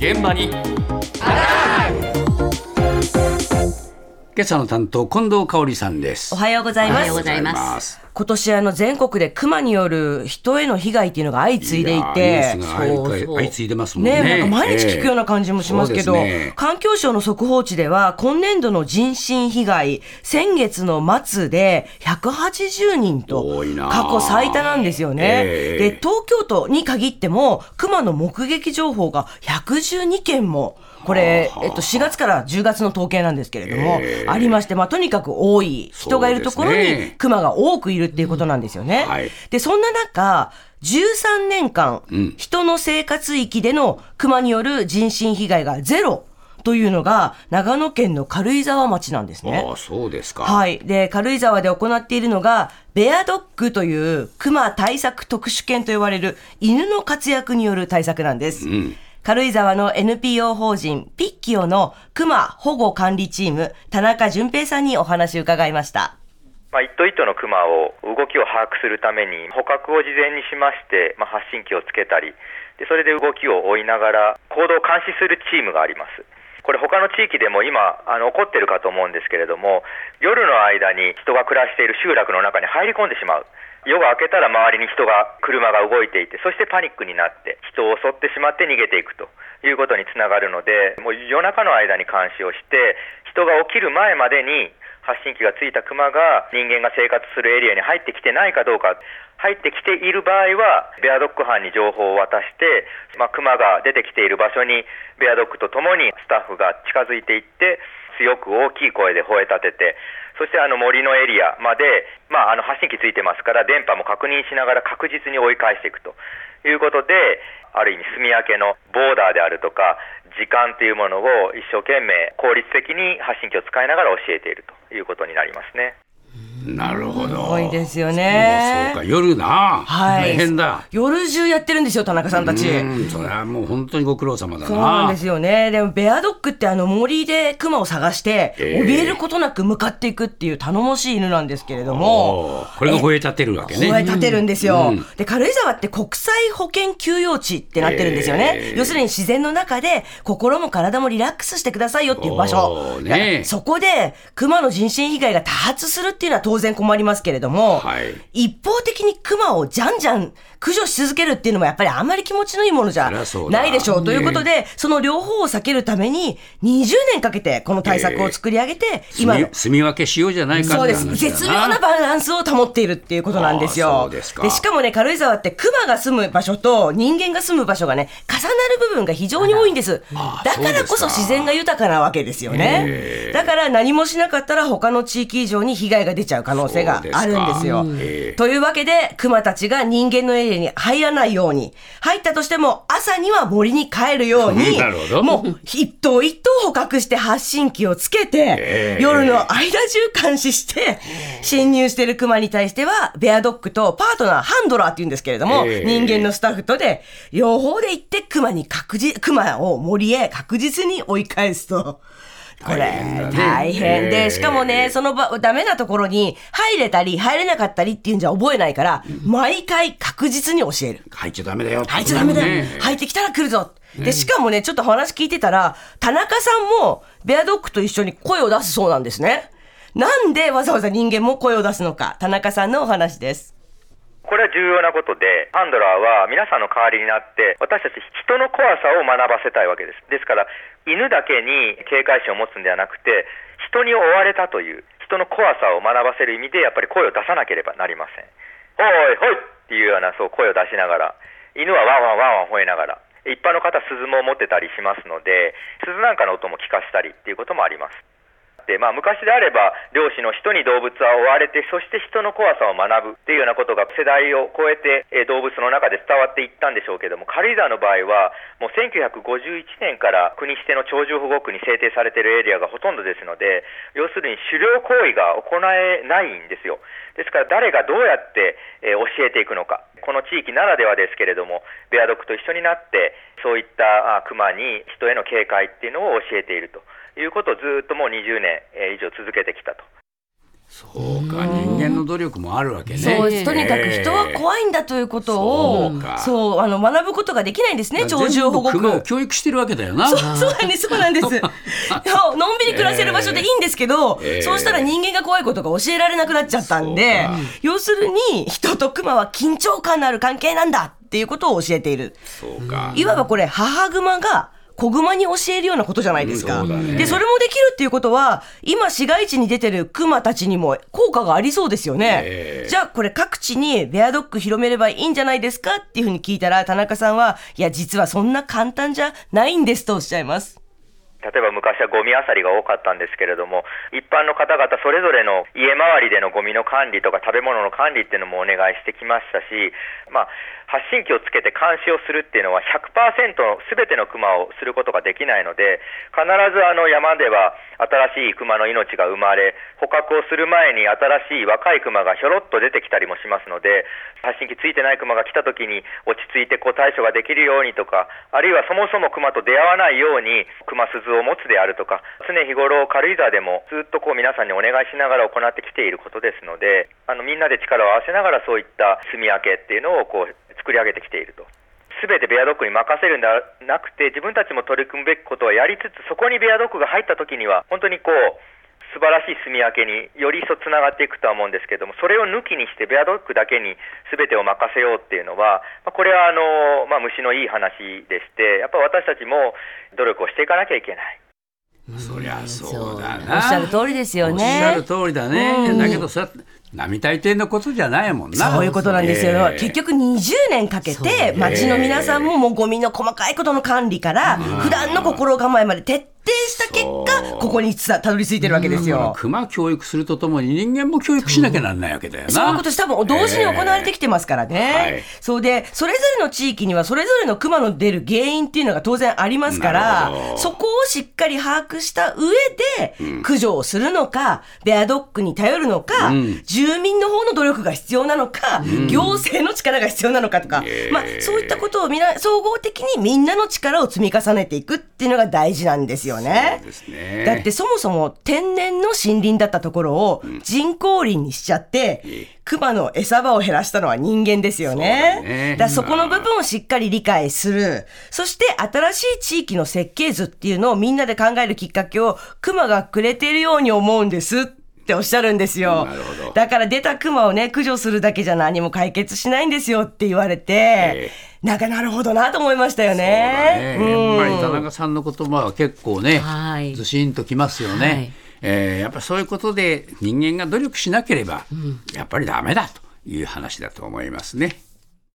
現場に。今朝の担当近藤香織さんです。おはようございます。今年あの全国でクマによる人への被害っていうのが相次いでいて、相そうそう。相次いでますもんね。ね、なんか毎日聞くような感じもしますけど、ええそうですね。環境省の速報値では、今年度の人身被害、先月の末で180人と過去最多なんですよね。ええ。で、東京都に限っても、クマの目撃情報が112件も、これ、えっと、4月から10月の統計なんですけれども、ええ。ありまして、まあ、とにかく多い、人がいるところにそうですね。クマが多くいるっていうことなんですよね。はいで、そんな中、13年間、ん人の生活域でのクマによる人身被害がゼロというのが、長野県の軽井沢町なんですねあ。あそうですか、はい。で、軽井沢で行っているのが、ベアドッグというクマ対策特殊犬と呼ばれる犬の活躍による対策なんです。ん軽井沢の NPO 法人ピッキオのクマ保護管理チーム、田中淳平さんにお話を伺いました。まあ、一頭一頭のクマを動きを把握するために捕獲を事前にしまして、まあ、発信機をつけたりでそれで動きを追いながら行動を監視するチームがあります。これ他の地域でも今あの起こってるかと思うんですけれども夜の間に人が暮らしている集落の中に入り込んでしまう。夜が明けたら周りに人が車が動いていてそしてパニックになって人を襲ってしまって逃げていくと。いうことにつながるのでもう夜中の間に監視をして人が起きる前までに発信機がついたクマが人間が生活するエリアに入ってきてないかどうか。入ってきている場合はベアドッグ班に情報を渡して、まあ、クマが出てきている場所にベアドッグとともにスタッフが近づいていって強く大きい声で吠え立ててそしてあの森のエリアまで、まあ、あの発信機ついてますから電波も確認しながら確実に追い返していくということである意味住み分けのボーダーであるとか時間というものを一生懸命効率的に発信機を使いながら教えているということになりますね。なるほど。すごいですよね。そうか夜な、はい。大変だ。夜中やってるんですよ、田中さんたち。うんそれはもう本当にご苦労様だな。そうなんですよね。でも、ベアドッグってあの森でクマを探して、ええ。怯えることなく向かっていくっていう頼もしい犬なんですけれども、これが吠え立てるわけね。吠え立てるんですよ、うん。で、軽井沢って国際保健休養地ってなってるんですよね。ええ。要するに自然の中で心も体もリラックスしてくださいよっていう場所。ね。そこで、熊の人身被害が多発するっていうのは当然困りますけれども、はい一方的に熊をじゃんじゃん駆除し続けるっていうのもやっぱりあんまり気持ちのいいものじゃないでしょう。ということで、その両方を避けるために、20年かけてこの対策を作り上げて、今の住み分けしようじゃないかそうです。絶妙なバランスを保っているっていうことなんですあよ。でしかもね、軽井沢って熊が住む場所と人間が住む場所がね、重なる部分が非常に多いんです。あだからこそ自然が豊かなわけですよへねえ。だから何もしなかったら他の地域以上に被害が出ちゃう可能性があるんですよす。というわけで、熊たちが人間のエリアに入らないように、入ったとしても朝には森に帰るように。なるほ、ど。もう一頭一頭捕獲して発信機をつけてえ、え。夜の間中監視して、侵入してる熊に対しては、ベアドッグとパートナー、ハンドラーって言うんですけれども、ええ。人間のスタッフとで、両方で行って熊に確実、熊を森へ確実に追い返すと。これ大変で、ええしかもね、その場、ダメなところに入れたり入れなかったりっていうんじゃ覚えないから、毎回確実に教える。入っちゃダメだよ入っちゃダメだよ。ね入ってきたら来るぞ。で、しかもね、ちょっと話聞いてたら、田中さんもベアドッグと一緒に声を出すそうなんですね。なんでわざわざ人間も声を出すのか、田中さんのお話です。これは重要なことで、ハンドラーは皆さんの代わりになって、私たち人の怖さを学ばせたいわけです。ですから、犬だけに警戒心を持つんではなくて、人に追われたという、人の怖さを学ばせる意味で、やっぱり声を出さなければなりません。おい、ほいっていうようなそう声を出しながら、犬はワンワンワンワン吠えながら、一般の方、鈴も持ってたりしますので、鈴なんかの音も聞かしたりっていうこともあります。でまあ、昔であれば漁師の人に動物は追われてそして人の怖さを学ぶっていうようなことが世代を超えて、え動物の中で伝わっていったんでしょうけども軽井沢の場合はもう1951年から国指定の鳥獣保護区に制定されているエリアがほとんどですので要するに狩猟行為が行えないんですよ。ですから誰がどうやって、え教えていくのか。この地域ならではですけれどもベアドッグと一緒になってそういったあ熊に人への警戒っていうのを教えていると。いうことをずっともう20年えー以上続けてきたとそうか、人間の努力もあるわけね。そうですとにかく人は怖いんだということを、そうかそうあの学ぶことができないんですね鳥獣保護全部熊を区。教育してるわけだよな。そうなんです、そうなんです。のんびり暮らせる場所でいいんですけど、ええそうしたら人間が怖いことが教えられなくなっちゃったんで要するに人と熊は緊張感のある関係なんだっていうことを教えている。そうか。いわばこれ母熊が子熊に教えるようなことじゃないですか。うんそねで、それもできるっていうことは、今市街地に出てる熊たちにも効果がありそうですよね。ええじゃあこれ各地にベアドッグ広めればいいんじゃないですかっていうふうに聞いたら、田中さんは、いや、実はそんな簡単じゃないんですとおっしゃいます。例えば昔はゴミ漁りが多かったんですけれども、一般の方々それぞれの家周りでのゴミの管理とか食べ物の管理っていうのもお願いしてきましたし、まあ、発信機をつけて監視をするっていうのは100%すべてのクマをすることができないので、必ずあの山では新しいクマの命が生まれ、捕獲をする前に新しい若いクマがひょろっと出てきたりもしますので、発信機ついてないクマが来た時に落ち着いてこう対処ができるようにとか、あるいはそもそもクマと出会わないようにクマ鈴を持つであるとか、常日頃軽井沢でもずっとこう皆さんにお願いしながら行ってきていることですので、あのみんなで力を合わせながらそういった住み分けっていうのをこう作り上げてきていると。すべてベアドッグに任せるんではなくて、自分たちも取り組むべきことをやりつつ、そこにベアドッグが入った時には、本当にこう、素晴らしい住み分けにより一層つながっていくとは思うんですけれども、それを抜きにして、ベアドッグだけに全てを任せようっていうのは、まあこれはあの、まあ、虫のいい話でして、やっぱ私たちも努力をしていかなきゃいけない。そりゃそうだおな。っしゃる通りですよおっしね。ゃる通りだね。だけどさ、並大抵のことじゃないもんな。そういうことなんですよ。ええ結局20年かけて、町の皆さんももうゴミの細かいことの管理から、普段の心構えまで徹底した結果、ここにさたどり着いてるわけですよ。熊教育するとともに人間も教育しなきゃなんないわけだよな。そういうこと多分同時に行われてきてますからね。はい。そうで、それぞれの地域にはそれぞれの熊の出る原因っていうのが当然ありますかならそこをしっかり把握した上で、駆除をするのか、ベアドッグに頼るのか、ん。住民の方の努力が必要なのか、行政の力が必要なのかとか、ええ。まあそういったことをみな総合的にみんなの力を積み重ねていくっていうのが大事なんですよね。そうですね。だってそもそも天然の森林だったところを人工林にしちゃって、熊の餌場を減らしたのは人間ですよね。そうだねからそこの部分をしっかり理解する。そして新しい地域の設計図っていうのをみんなで考えるきっかけを熊がくれているように思うんです。っておっしゃるんですよなるほど。だから出た熊をね、駆除するだけじゃ何も解決しないんですよって言われて、えなんかなるほどなと思いましたよね。ねうんやっぱり田中さんの言葉は結構ね、はいずしんときますよね。はいえーやっぱりそういうことで人間が努力しなければ、やっぱりダメだという話だと思いますね。